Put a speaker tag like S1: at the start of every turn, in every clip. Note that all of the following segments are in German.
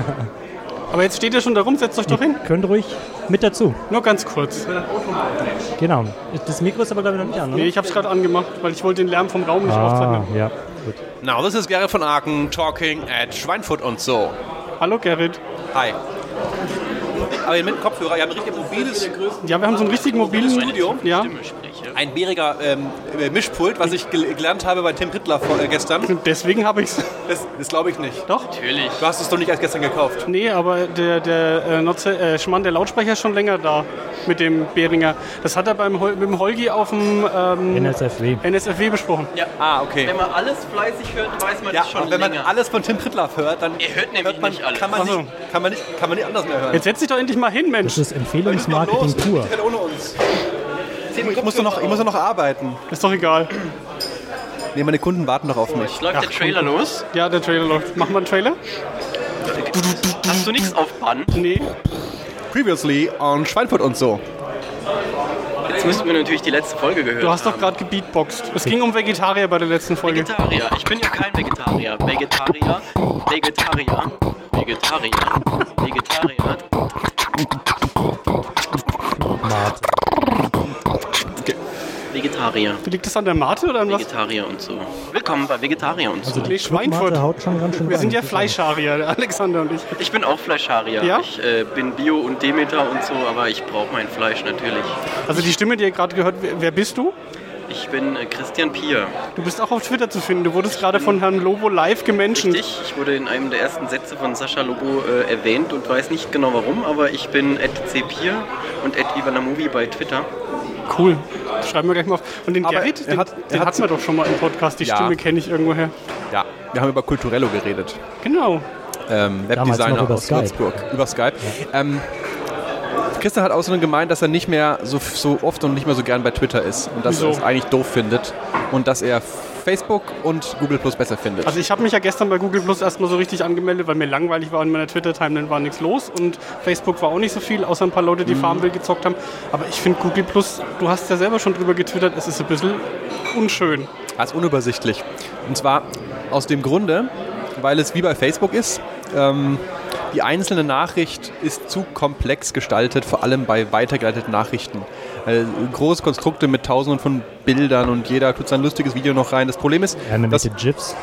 S1: Aber jetzt steht ihr schon da rum, setzt euch doch hin.
S2: Könnt ruhig mit dazu.
S1: Nur ganz kurz.
S2: Genau. Das Mikro ist aber glaube ich noch nicht an, oder?
S1: Nee, ich habe es gerade angemacht, weil ich wollte den Lärm vom Raum nicht
S2: ah,
S1: aufzeichnen.
S2: ja, gut.
S3: Now, this is Gerrit von Aken talking at Schweinfurt und so.
S1: Hallo Gerrit.
S3: Hi. Aber mit Kopfhörer, ihr habt ein richtig mobiles,
S1: Ja, wir haben so einen richtigen mobilen
S3: Studio.
S1: Ja,
S3: ein bäriger ähm, Mischpult, was ich gel gelernt habe bei Tim Rittler vor, äh, gestern.
S1: deswegen habe ich es.
S3: Das, das glaube ich nicht.
S1: Doch?
S4: Natürlich.
S3: Du hast es doch nicht erst gestern gekauft.
S1: Nee, aber der, der äh, Notze, äh, Schmann, der Lautsprecher ist schon länger da mit dem Behringer. Das hat er beim Hol mit dem Holgi auf dem ähm,
S2: NSFW.
S1: NSFW besprochen.
S4: Ja.
S3: Ah, okay.
S4: Wenn man alles fleißig hört, weiß man
S3: Ja,
S4: das schon
S3: und wenn man
S4: länger.
S3: alles von Tim Prittler hört, dann
S4: Ihr hört nämlich
S3: man,
S4: nicht alles.
S3: Kann, man
S1: Ach so.
S3: nicht, kann, man nicht, kann man nicht anders mehr hören.
S1: Jetzt setz dich doch endlich mal hin, Mensch.
S2: Das ist Empfehlungsmarketing pur.
S3: Ohne uns. Ich muss, doch noch, ich muss noch arbeiten.
S1: Ist doch egal.
S3: Nee, meine Kunden warten doch auf mich.
S4: Jetzt läuft der Trailer los.
S1: Ja, der Trailer läuft. Machen wir einen Trailer?
S4: Hast du nichts auf Band?
S1: Nee.
S3: Previously on Schweinfurt und so.
S4: Jetzt müssten wir natürlich die letzte Folge gehört
S1: Du hast doch gerade gebeatboxt. Es ging um Vegetarier bei der letzten Folge.
S4: Vegetarier. Ich bin ja kein Vegetarier. Vegetarier, Vegetarier, Vegetarier, Vegetarier.
S2: Mate.
S4: Vegetarier.
S1: Liegt das an der Mate oder an was?
S4: Vegetarier und so. Willkommen bei Vegetarier und so.
S2: Also die
S1: Schweinfurt.
S2: Haut schon ganz schön
S1: Wir sind ja der Alexander und ich.
S4: Ich bin auch Fleischarier.
S1: Ja?
S4: Ich äh, bin Bio und Demeter und so, aber ich brauche mein Fleisch natürlich.
S1: Also die Stimme, die ihr gerade gehört, wer, wer bist du?
S4: Ich bin äh, Christian Pier.
S1: Du bist auch auf Twitter zu finden. Du wurdest gerade von Herrn Lobo live gemenschen.
S4: Richtig, ich wurde in einem der ersten Sätze von Sascha Lobo äh, erwähnt und weiß nicht genau warum, aber ich bin @cpier und @ivanamovi bei Twitter.
S1: Cool. Schreiben wir gleich mal auf. Und den
S3: Aber
S1: Gerrit,
S3: er
S1: den,
S3: hat- er
S1: den
S3: hat-
S1: hatten wir doch schon mal im Podcast. Die
S3: Ja.
S1: Stimme kenne ich irgendwoher.
S3: Ja, wir haben über Kulturello geredet.
S1: Genau.
S3: Ähm, Webdesigner
S2: über
S3: aus
S2: Skype.
S3: Würzburg. Über Skype. Ähm, Christian hat außerdem gemeint, dass er nicht mehr so, so oft und nicht mehr so gern bei Twitter ist. Und dass
S1: Wieso?
S3: er es eigentlich doof findet. Und dass er Facebook und Google Plus besser findet.
S1: Also ich habe mich ja gestern bei Google Plus erstmal so richtig angemeldet, weil mir langweilig war in meiner Twitter-Timeline war nichts los und Facebook war auch nicht so viel, außer ein paar Leute,
S3: Mhm.
S1: die Farmville gezockt haben. Aber ich finde Google Plus, du hast ja selber schon drüber getwittert, es ist ein bisschen unschön.
S3: als unübersichtlich. Und zwar aus dem Grunde, weil es wie bei Facebook ist. Ähm, die einzelne Nachricht ist zu komplex gestaltet, vor allem bei weitergeleiteten Nachrichten. Äh, große Konstrukte mit tausenden von Bildern und jeder tut sein lustiges Video noch rein. Das Problem ist, dass,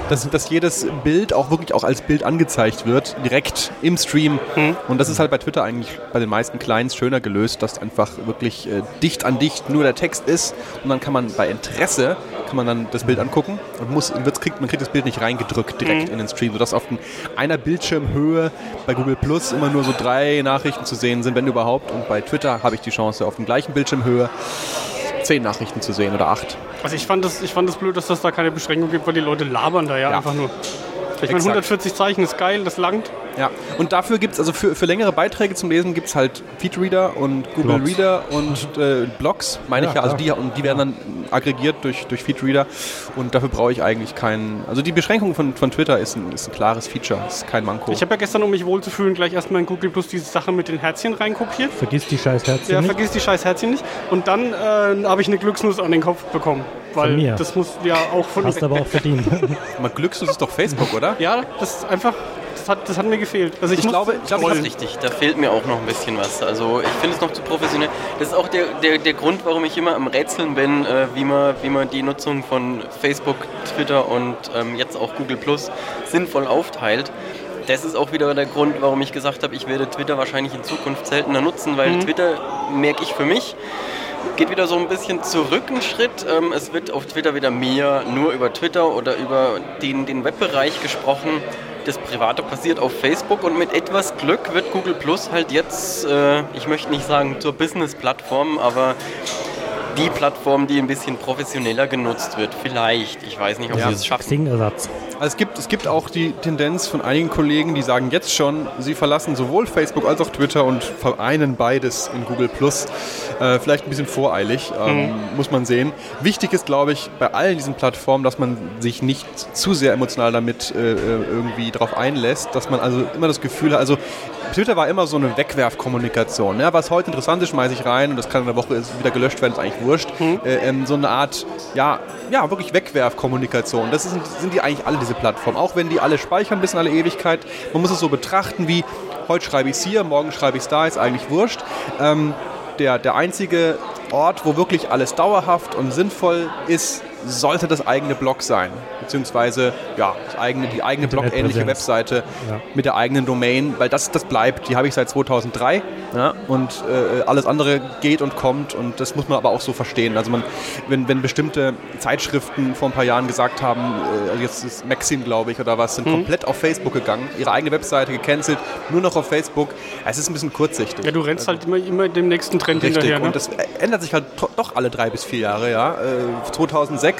S3: dass, dass jedes Bild auch wirklich auch als Bild angezeigt wird, direkt im Stream. Und das ist halt bei Twitter eigentlich bei den meisten Clients schöner gelöst, dass einfach wirklich äh, dicht an dicht nur der Text ist und dann kann man bei Interesse kann man dann das Bild angucken und muss, wird, kriegt, man kriegt das Bild nicht reingedrückt direkt in den Stream, sodass auf einer Bildschirmhöhe bei Google Plus immer nur so drei Nachrichten zu sehen sind, wenn überhaupt. Und bei Twitter habe ich die Chance, auf den gleichen Bildschirmhöhe zehn Nachrichten zu sehen oder acht.
S1: Also ich fand das, ich fand das blöd, dass das da keine Beschränkung gibt, weil die Leute labern da ja,
S3: Ja.
S1: einfach nur. Ich meine,
S3: Exakt.
S1: 140 Zeichen ist geil, das langt.
S3: Ja, und dafür gibt es, also für, für längere Beiträge zum Lesen gibt es halt Feedreader und Google
S2: Blogs.
S3: Reader und äh, Blogs, meine
S2: Ja,
S3: ich ja. Also die, und die werden dann aggregiert durch, durch Feedreader und dafür brauche ich eigentlich keinen. Also die Beschränkung von, von Twitter ist ein, ist ein klares Feature, ist kein Manko.
S1: Ich habe ja gestern, um mich wohlzufühlen, gleich erstmal in Google Plus diese Sache mit den Herzchen reinkopiert.
S2: Vergiss die scheiß Herzchen
S1: Ja,
S2: nicht.
S1: vergiss die scheiß Herzchen nicht. Und dann äh, habe ich eine Glücksnuss an den Kopf bekommen. Weil
S2: Von mir.
S1: das muss ja auch von.
S2: Hast aber auch verdient.
S3: Mal Glückslos ist doch Facebook, oder?
S1: Ja, das ist einfach. Das hat, das hat mir gefehlt. Also ich,
S3: Ich glaube- ich glaube,
S4: Das ist richtig, da fehlt mir auch noch ein bisschen was. Also ich finde es noch zu professionell. Das ist auch der, der, der Grund, warum ich immer am Rätseln bin, äh, wie, man, wie man die Nutzung von Facebook, Twitter und ähm, jetzt auch Google Plus sinnvoll aufteilt. Das ist auch wieder der Grund, warum ich gesagt habe, ich werde Twitter wahrscheinlich in Zukunft seltener nutzen, weil Twitter, merke ich für mich, geht wieder so ein bisschen zurück einen Schritt. Ähm, es wird auf Twitter wieder mehr nur über Twitter oder über den, den Webbereich gesprochen. Das Private passiert auf Facebook und mit etwas Glück wird Google Plus halt jetzt, äh, ich möchte nicht sagen zur Business-Plattform, aber die Plattform, die ein bisschen professioneller genutzt wird. Vielleicht. Ich weiß nicht, ob
S3: Ja.
S4: sie es schaffen.
S2: Xing-Ersatz.
S3: Also es gibt, es gibt auch die Tendenz von einigen Kollegen, die sagen jetzt schon, sie verlassen sowohl Facebook als auch Twitter und vereinen beides in Google Plus. Äh, vielleicht ein bisschen voreilig, ähm, muss man sehen. Wichtig ist, glaube ich, bei allen diesen Plattformen, dass man sich nicht zu sehr emotional damit äh, äh, irgendwie drauf einlässt, dass man also immer das Gefühl hat, also Twitter war immer so eine Wegwerfkommunikation. Ja, was heute interessant ist, schmeiße ich rein und das kann in der Woche wieder gelöscht werden, ist eigentlich wurscht. Äh, ähm, so eine Art, ja, ja, wirklich Wegwerfkommunikation. Das ist, sind die eigentlich alle diese diese Plattform. Auch wenn die alle speichern bis in alle Ewigkeit. Man muss es so betrachten wie, heute schreibe ich es hier, morgen schreibe ich es da, ist eigentlich wurscht. Ähm, der, der einzige Ort, wo wirklich alles dauerhaft und sinnvoll ist, sollte das eigene Blog sein. Beziehungsweise ja, das eigene, die eigene blog-ähnliche. Webseite
S2: Ja.
S3: mit der eigenen Domain, weil das, das bleibt. Die habe ich seit 2003 ja, und äh, alles andere geht und kommt und das muss man aber auch so verstehen. Also man, wenn, wenn bestimmte Zeitschriften vor ein paar Jahren gesagt haben, äh, also jetzt ist Maxim, glaube ich, oder was, sind komplett auf Facebook gegangen, ihre eigene Webseite gecancelt, nur noch auf Facebook. Es ist ein bisschen kurzsichtig.
S1: Ja, du rennst halt immer, immer dem nächsten Trend
S3: Richtig,
S1: hinterher. Ne?
S3: und das ändert sich halt doch alle drei bis vier Jahre. Ja. Äh, 2006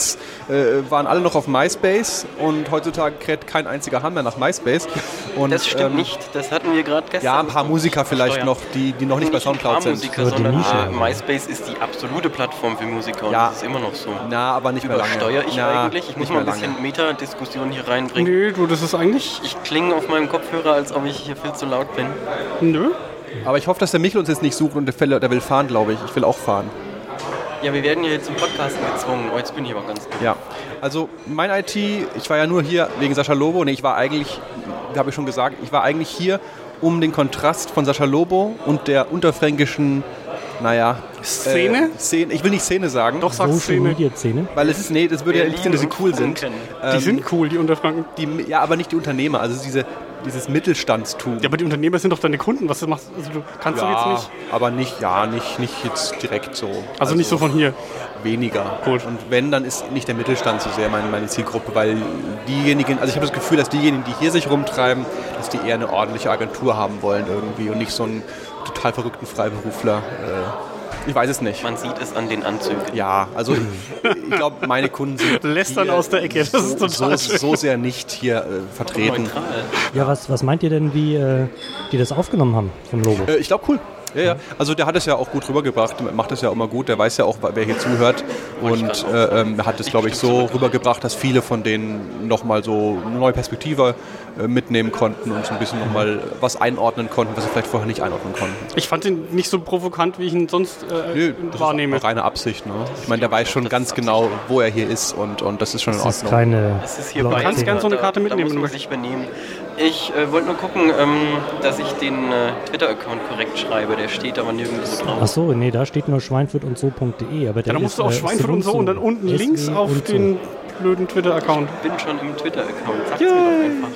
S3: äh, waren alle noch auf MySpace und heutzutage kräht kein einziger Hahn mehr nach MySpace. Und,
S4: Das stimmt
S3: ähm,
S4: nicht. Das hatten wir gerade gestern.
S3: Ja, ein paar Musiker vielleicht
S4: Steuern.
S3: noch, die, die noch nicht bei
S4: ein paar
S3: Soundcloud sind.
S4: Musiker, sondern ah, MySpace ist die absolute Plattform für Musiker und
S3: Ja.
S4: das ist immer noch so.
S3: Na, aber nicht mehr lange.
S4: Übersteuere ich
S3: Na,
S4: eigentlich? Ich muss
S3: nicht
S4: mal ein bisschen. Meta-Diskussion hier reinbringen.
S1: Nö, du, das ist eigentlich.
S4: Ich klinge auf meinem Kopfhörer, als ob ich hier viel zu laut bin.
S1: Nö.
S3: Aber ich hoffe, dass der Michel uns jetzt nicht sucht und der will fahren, glaube ich. Ich will auch fahren.
S4: Ja, wir werden ja jetzt zum Podcasten gezwungen. Oh, jetzt bin ich aber ganz dumm.
S3: Ja, also mein IT, ich war ja nur hier wegen Sascha Lobo. Nee, ich war eigentlich, habe ich schon gesagt, ich war eigentlich hier, um den Kontrast von Sascha Lobo und der unterfränkischen, naja,
S1: Szene?
S3: Äh, Szene. Ich will nicht Szene sagen,
S1: Doch, sagst
S2: Social
S1: Szene.
S2: Media Szene.
S3: weil es ist, nee, das würde ja
S4: Berlin
S3: implizieren, dass sie cool sind.
S4: Funken.
S1: Die
S3: Ähm,
S1: sind cool, die Unterfranken.
S3: die, ja, aber nicht die Unternehmer, also diese, dieses Mittelstandstum.
S1: Ja, aber die Unternehmer sind doch deine Kunden. Was du machst, also du kannst doch jetzt nicht.
S3: aber nicht, ja, nicht, nicht jetzt direkt so.
S1: Also, nicht so von hier.
S3: weniger.
S1: Gut.
S3: Und wenn, dann ist nicht der Mittelstand so sehr meine, meine Zielgruppe, weil diejenigen, also ich habe das Gefühl, dass diejenigen, die hier sich rumtreiben, dass die eher eine ordentliche Agentur haben wollen irgendwie und nicht so einen total verrückten Freiberufler. Äh, ich weiß es nicht.
S4: Man sieht es an den Anzügen.
S3: Ja, also ich glaube, meine Kunden sind
S1: Lästern aus der Ecke. Das ist total
S3: so,
S1: schön.
S3: so sehr nicht hier äh, vertreten.
S2: Ja, was, was meint ihr denn, wie äh, die das aufgenommen haben vom Logo?
S3: Äh, ich glaube, cool. Ja, ja. Also der hat es ja auch gut rübergebracht, macht es ja auch immer gut, der weiß ja auch, wer hier zuhört und äh, ähm, hat es, glaube ich, so rübergebracht, dass viele von denen nochmal so eine neue Perspektive äh, mitnehmen konnten und so ein bisschen nochmal was einordnen konnten, was sie vielleicht vorher nicht einordnen konnten.
S1: Ich fand ihn nicht so provokant, wie ich ihn sonst äh,
S3: Nö, das
S1: wahrnehme.
S3: ist auch reine Absicht. Ne? Ich meine, der weiß schon ganz genau, wo er hier ist und, und das ist schon in
S2: Das ist
S3: Ordnung.
S2: keine.
S4: Es ist hier
S2: Blog-
S4: bei
S1: kannst gern so eine Karte mitnehmen,
S4: Da
S1: wenn
S4: muss
S1: du
S4: man sich benehmen. Ich äh, wollte nur gucken, ähm, dass ich den äh, Twitter-Account korrekt schreibe. Der steht aber nirgendwo drauf.
S2: Ach so, nee, da steht nur schweinfurt und so.de. Aber der
S1: Ja, dann musst
S2: ist,
S1: du auf
S2: äh,
S1: Schweinfurt und so und dann unten
S2: SW
S1: links auf
S2: und so.
S1: den blöden Twitter-Account.
S4: Ich bin schon im Twitter-Account. Sag's
S1: Yay.
S4: mir doch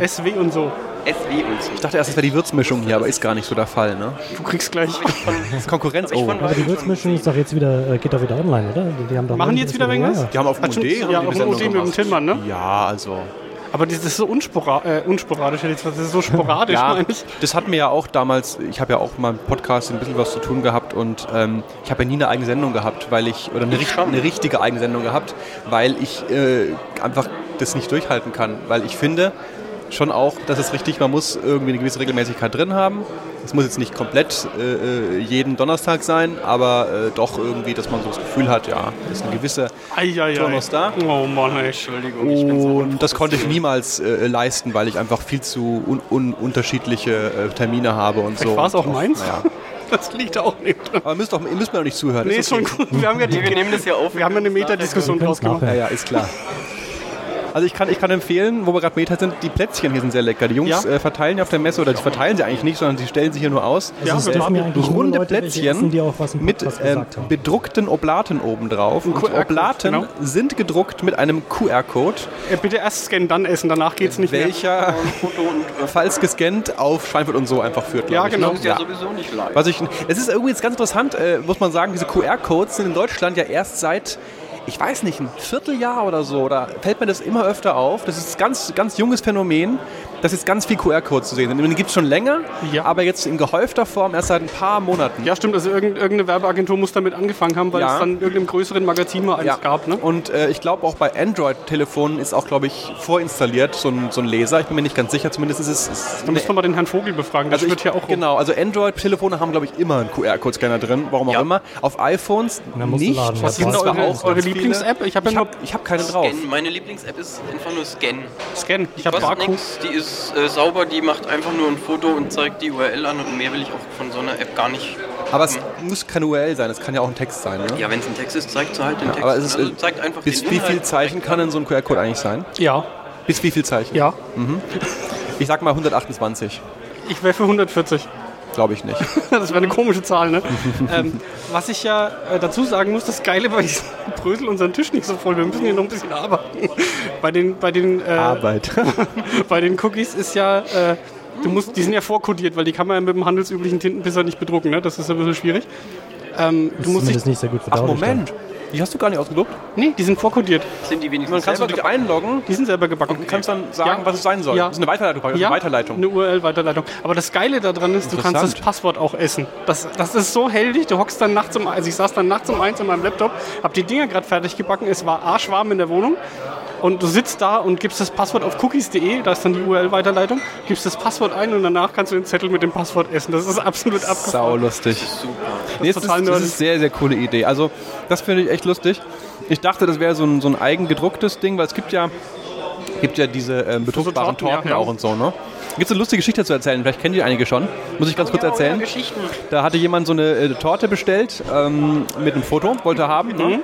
S4: einfach.
S1: SW und so.
S4: SW und so.
S3: Ich dachte erst, das wäre die Würzmischung hier, aber ist gar nicht so der Fall. Ne?
S1: Du kriegst gleich.
S3: Konkurrenz. Oh.
S2: Aber die Würzmischung ist doch jetzt wieder, äh, geht doch wieder online, oder? Die haben doch
S1: Machen die jetzt wieder wegen was?
S2: Ja.
S3: Die haben auf dem OD
S1: ja, auf dem OD mit dem. Tillmann, ne?
S3: Ja, also
S1: Aber das ist so unspora äh, unsporadisch, hätte ich gesagt. Das ist so sporadisch,
S3: Ja,
S1: meine ich.
S3: das hatten wir ja auch damals, ich habe ja auch mal im Podcast ein bisschen was zu tun gehabt und ähm, ich habe ja nie eine eigene Sendung gehabt, weil ich, oder eine,
S4: Ich
S3: richt- eine richtige eigene Sendung gehabt, weil ich äh, einfach das nicht durchhalten kann, weil ich finde schon auch, dass es richtig, man muss irgendwie eine gewisse Regelmäßigkeit drin haben. Es muss jetzt nicht komplett äh, äh, jeden Donnerstag sein, aber äh, doch irgendwie, dass man so das Gefühl hat, ja, ist eine gewisse. Turnus da.
S1: Oh Mann, ey.
S4: Entschuldigung, ich bin so
S3: Und das konnte ich niemals äh, leisten, weil ich einfach viel zu un un unterschiedliche äh, Termine habe und
S1: Vielleicht
S3: so.
S1: war es auch
S3: Und
S1: meins.
S3: Naja.
S1: Das liegt auch nicht drin.
S3: Aber müsst doch, ihr müsst mir doch nicht zuhören.
S1: Nee,
S3: ist
S1: ist schon
S3: okay.
S1: gut. Wir haben ja, die,
S4: wir nehmen das ja auf.
S1: wir haben ja eine Metadiskussion draus gemacht.
S3: Ja, ja, ist klar. Also ich kann, ich kann empfehlen, wo wir gerade Meta sind, die Plätzchen hier sind sehr lecker. Die Jungs
S1: Ja?
S3: äh, verteilen ja auf der Messe, oder die verteilen sie eigentlich nicht, sondern sie stellen sie hier nur aus.
S1: Ja,
S2: Also es
S1: wir
S2: dürfen
S1: haben
S2: ja eigentlich
S3: runde
S2: Leute
S3: Plätzchen
S2: essen, die auch was im
S3: mit
S2: haben.
S3: bedruckten Oblaten obendrauf. Und Oblaten
S1: genau.
S3: sind gedruckt mit einem QR-Code,
S1: Äh, bitte erst scannen, dann essen. Danach geht's nicht mehr.
S3: welcher,
S4: Foto und äh,
S3: falls gescannt, auf Schweinfurt und so einfach führt.
S1: Ja, genau.
S3: ne?
S4: ist ja sowieso nicht live.
S3: Was ich, es ist irgendwie jetzt ganz interessant, äh, muss man sagen, diese QR-Codes sind in Deutschland ja erst seit, ich weiß nicht, ein Vierteljahr oder so, da fällt mir das immer öfter auf. Das ist ein ganz, ganz junges Phänomen, dass jetzt ganz viel QR-Codes zu sehen sind. Die gibt es schon länger,
S1: Ja.
S3: aber jetzt in gehäufter Form erst seit ein paar Monaten.
S1: Ja, stimmt. Also irgend- irgendeine Werbeagentur muss damit angefangen haben, weil
S3: Ja.
S1: es dann irgendeinem größeren Magazin mal eins gab. Ne?
S3: Und äh, ich glaube auch bei Android-Telefonen ist auch, glaube ich, vorinstalliert so ein, so ein Leser. Ich bin mir nicht ganz sicher, zumindest ist es... Ist
S1: Da müssen wir mal den Herrn Vogel befragen. Das
S3: also
S1: wird
S3: ich,
S1: ja auch rum.
S3: genau, also Android-Telefone haben, glaube ich, immer einen QR-Code-Scanner drin, warum auch
S1: Ja.
S3: immer. Auf iPhones nicht.
S2: laden.
S1: Was ist denn
S3: Und zwar
S1: eure,
S3: auch
S1: eure. Lieblings-App? Ich habe ja
S3: ich hab keine drauf.
S4: Scan. Meine Lieblings-App ist einfach nur Scan.
S1: Scan. Ich habe Barcode.
S4: die ist äh, sauber, die macht einfach nur ein Foto und zeigt die URL an und mehr will ich auch von so einer App gar nicht.
S3: Aber es muss kein URL sein, es kann ja auch ein Text sein. Ne?
S4: Ja, wenn es ein Text ist, zeigt sie halt den Text.
S3: Aber es ist,
S4: also
S3: äh,
S4: zeigt einfach
S3: bis
S4: den
S3: wie viel Zeichen kann denn so ein QR-Code eigentlich sein?
S1: Ja.
S3: Bis wie viel Zeichen?
S1: Ja,
S3: Ich sag mal 128.
S1: ich wäre für 140.
S3: Glaube ich nicht.
S1: Das wäre eine komische Zahl, ne? ähm, was ich ja äh, dazu sagen muss, das Geile bei diesem Brösel unseren Tisch nicht so voll. Wir müssen hier noch ein bisschen arbeiten. bei den, bei den, äh,
S3: Arbeit.
S1: bei den Cookies ist ja, äh, du musst, die sind ja vorkodiert, weil die kann man ja mit dem handelsüblichen Tintenpisser nicht bedrucken, ne? Das ist ein bisschen schwierig. Ähm, du musst dich,
S2: Zumindest nicht sehr gut
S3: Ach,
S2: verdaulich. dann.
S3: Die hast du gar nicht ausgedruckt?
S1: nee, die sind vorkodiert.
S4: Sind die wenigstens
S3: du
S4: selber
S3: dich
S4: gebacken?
S3: einloggen
S1: Die sind selber gebacken.
S3: und kannst dann sagen,
S1: Ja.
S3: was es sein soll.
S1: Ja.
S3: Das ist eine Weiterleitung. praktisch, eine Weiterleitung.
S1: Eine URL-Weiterleitung. Aber das Geile daran ist, du kannst das. Passwort auch essen. Das, das ist so heldig. Du hockst dann nachts um also ich saß dann nachts um eins an meinem Laptop, hab die Dinger gerade fertig gebacken. Es war arschwarm in der Wohnung. Und du sitzt da und gibst das Passwort auf cookies.de, da ist dann die URL-Weiterleitung, gibst das Passwort ein und danach kannst du den Zettel mit dem Passwort essen. Das ist absolut
S3: Sau
S1: abgefahren.
S3: lustig.
S4: Super.
S3: Nee, das, ist,
S1: total
S3: das ist sehr, sehr coole Idee. Also, das finde ich echt lustig. Ich dachte, das wäre so ein, so ein eigen gedrucktes Ding, weil es gibt ja, gibt ja diese ähm, bedruckbaren
S1: Torten, ja,
S3: Torten
S1: ja.
S3: auch und so, ne? Gibt es eine lustige Geschichte zu erzählen? Vielleicht kennen die einige schon. Muss ich ganz kurz erzählen.
S4: Geschichten.
S3: Da hatte jemand so eine äh, Torte bestellt ähm, mit einem Foto, wollte er haben. Ne?
S1: Mhm.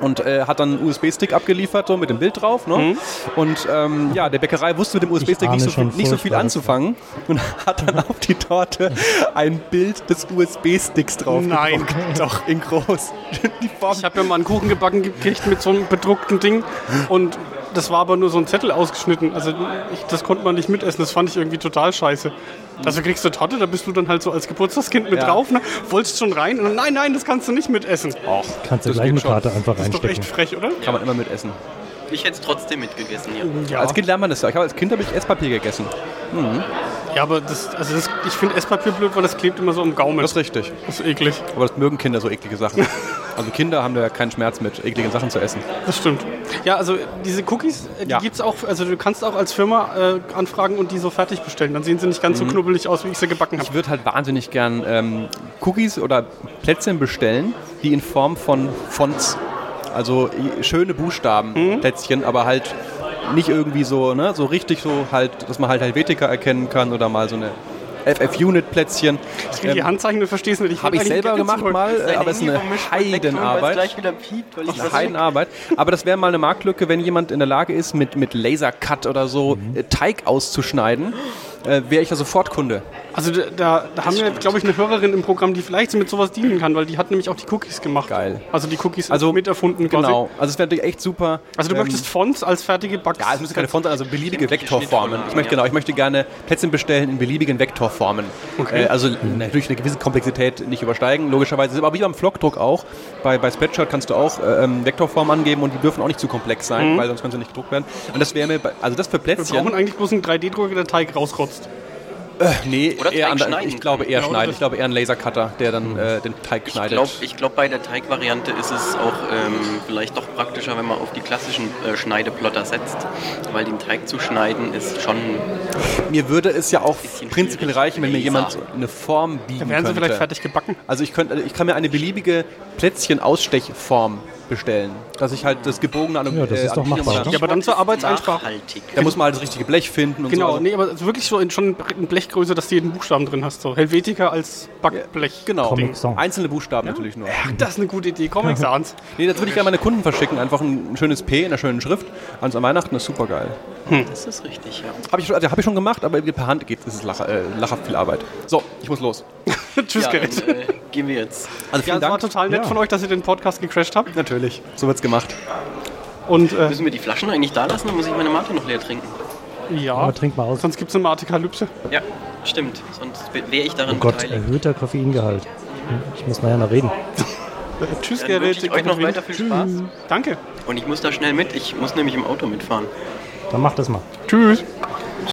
S3: Und äh, hat dann einen USB-Stick abgeliefert, so mit dem Bild drauf. Ne?
S1: Mhm.
S3: Und ähm, ja, der Bäckerei wusste mit dem USB-Stick nicht, so nicht so viel anzufangen und hat dann auf die Torte ein Bild des USB-Sticks drauf.
S1: Nein.
S3: gedruckt. Doch, in groß. Die Form
S1: Ich habe ja mal einen Kuchen gebacken gekriegt mit so einem bedruckten Ding und das war aber nur so ein Zettel ausgeschnitten. Also ich, das konnte man nicht mitessen. Das fand ich irgendwie total scheiße. Also kriegst du Torte, da bist du dann halt so als Geburtstagskind mit
S3: Ja.
S1: drauf, ne? wolltest schon rein und nein, nein, das kannst du nicht mitessen.
S3: Och,
S2: Kannst du
S3: das
S2: gleich eine. Karte einfach
S1: Das ist doch echt
S2: reinstecken.
S1: frech, oder?
S3: Kann man immer mitessen.
S4: Ich hätte es trotzdem mitgegessen, ja.
S1: Ja,
S3: Als Kind lernt man das ja. Ich habe als Kind habe ich Esspapier gegessen.
S1: ja aber das, also das, ich finde Esspapier blöd, weil das klebt immer so am Gaumen.
S3: Das ist richtig.
S1: Das ist eklig.
S3: Aber das mögen Kinder so eklige Sachen. Also Kinder haben da keinen Schmerz mit, ekligen Sachen zu essen.
S1: Das stimmt. Ja, also diese Cookies, äh, die
S3: Ja.
S1: gibt's auch, also du kannst auch als Firma äh, anfragen und die so fertig bestellen. Dann sehen sie nicht ganz
S3: Mhm.
S1: so knubbelig aus, wie ich sie gebacken habe.
S3: Ich würde halt wahnsinnig gern ähm, Cookies oder Plätzchen bestellen, die in Form von Fonts, also schöne Buchstaben,
S1: Mhm.
S3: Plätzchen, aber halt nicht irgendwie so, ne, so richtig so halt, dass man halt Helvetica erkennen kann oder mal so eine FF-Unit-Plätzchen.
S1: Ich krieg die Handzeichen, du verstehst nicht.
S3: Habe Ähm, ich selber gemacht
S1: zurück.
S3: mal, aber es ist eine Heidenarbeit.
S4: piept, weil
S3: Eine Heidenarbeit. Aber das wäre mal eine Marktlücke, wenn jemand in der Lage ist, mit, mit Lasercut oder so äh, Teig auszuschneiden, äh, wäre ich ja sofort Kunde.
S1: Also da, da, da haben wir, glaube ich, eine Hörerin im Programm, die vielleicht mit sowas dienen kann, weil die hat nämlich auch die Cookies gemacht.
S3: Geil.
S1: Also die Cookies
S3: Also,
S1: mit erfunden quasi.
S3: Genau. Also es wäre natürlich echt super.
S1: Also du
S3: ähm,
S1: möchtest Fonts als fertige Bugs.
S3: Ja, es müssen keine Fonts sein, also beliebige Vektorformen.
S4: Schnittformen
S3: Ich möchte, genau, ich möchte gerne Plätzchen bestellen in beliebigen Vektorformen.
S1: Okay.
S3: Äh, also natürlich eine gewisse Komplexität nicht übersteigen, logischerweise. Aber wie beim Flockdruck auch, bei, bei Spreadshirt kannst du auch äh, ähm, Vektorformen angeben und die dürfen auch nicht zu komplex sein, weil sonst können sie nicht gedruckt werden. Und das wäre mir, also das für
S1: Mhm. wir
S3: Plätzchen,
S1: brauchen eigentlich bloß einen 3D-Drucker, der Teig rauskotzt.
S3: Nee,
S4: Oder
S3: eher
S4: Teig
S3: an,
S4: schneiden
S3: ich glaube eher
S1: Ja,
S3: schneiden. Ich glaube eher ein Lasercutter, der dann äh, den Teig
S4: Ich
S3: schneidet.
S4: glaube, ich glaub, bei der Teigvariante ist es auch ähm, vielleicht doch praktischer, wenn man auf die klassischen äh, Schneideplotter setzt. Weil den Teig zu schneiden ist schon.
S3: mir würde es ja auch prinzipiell reichen, wenn mir
S4: Laser.
S3: jemand eine Form bieten
S1: Dann wären sie
S3: könnte.
S1: vielleicht fertig gebacken.
S3: Also ich, könnte, ich kann mir eine beliebige Plätzchen-Ausstechform bestellen. Dass ich halt das gebogene an
S2: Ja, das ist doch
S3: Aluminium-
S2: machbar.
S1: Ja, aber dann zur Arbeitseinsparung.
S3: Da muss man halt das richtige Blech finden und so.
S1: Genau,
S3: Also,
S1: nee, aber also wirklich so in schon in Blechgröße, dass du jeden Buchstaben drin hast. So Helvetica als Backblech.
S3: Genau,
S2: Comic Sans.
S3: einzelne Buchstaben natürlich nur.
S1: Ach, das ist eine gute Idee. Comic Sans.
S3: Nee, das würde ich gerne meine Kunden verschicken. Einfach ein schönes P in einer schönen Schrift. Also an Weihnachten ist super geil.
S4: Das ist richtig, ja.
S3: Habe ich, schon- also hab ich schon gemacht, aber per Hand geht es. ist lacher, äh, lachhaft viel Arbeit. So, ich muss los.
S1: Tschüss,
S4: ja
S1: Gerrit.
S4: dann, äh, gehen wir jetzt.
S3: Also
S1: Ja,
S3: vielen
S1: war
S3: Dank.
S1: total nett
S2: Ja.
S1: von euch, dass ihr den Podcast gecrashed habt.
S3: Natürlich, so wird's gemacht.
S1: Und äh,
S4: Müssen wir die Flaschen eigentlich da lassen, dann muss ich meine Mate noch leer trinken.
S1: ja,
S2: Aber trink mal aus.
S1: sonst gibt es eine Martikalypse.
S4: Ja, stimmt. Sonst wäre ich daran
S2: Oh Gott,
S4: beteiligt.
S2: erhöhter Koffeingehalt. Ich muss nachher noch reden.
S1: Tschüss,
S4: Dann
S1: Gerrit.
S4: wünsche ich euch noch weiter viel Spaß.
S1: Danke.
S4: Und ich muss da schnell mit. Ich muss nämlich im Auto mitfahren.
S2: Dann mach das mal.
S1: Tschüss.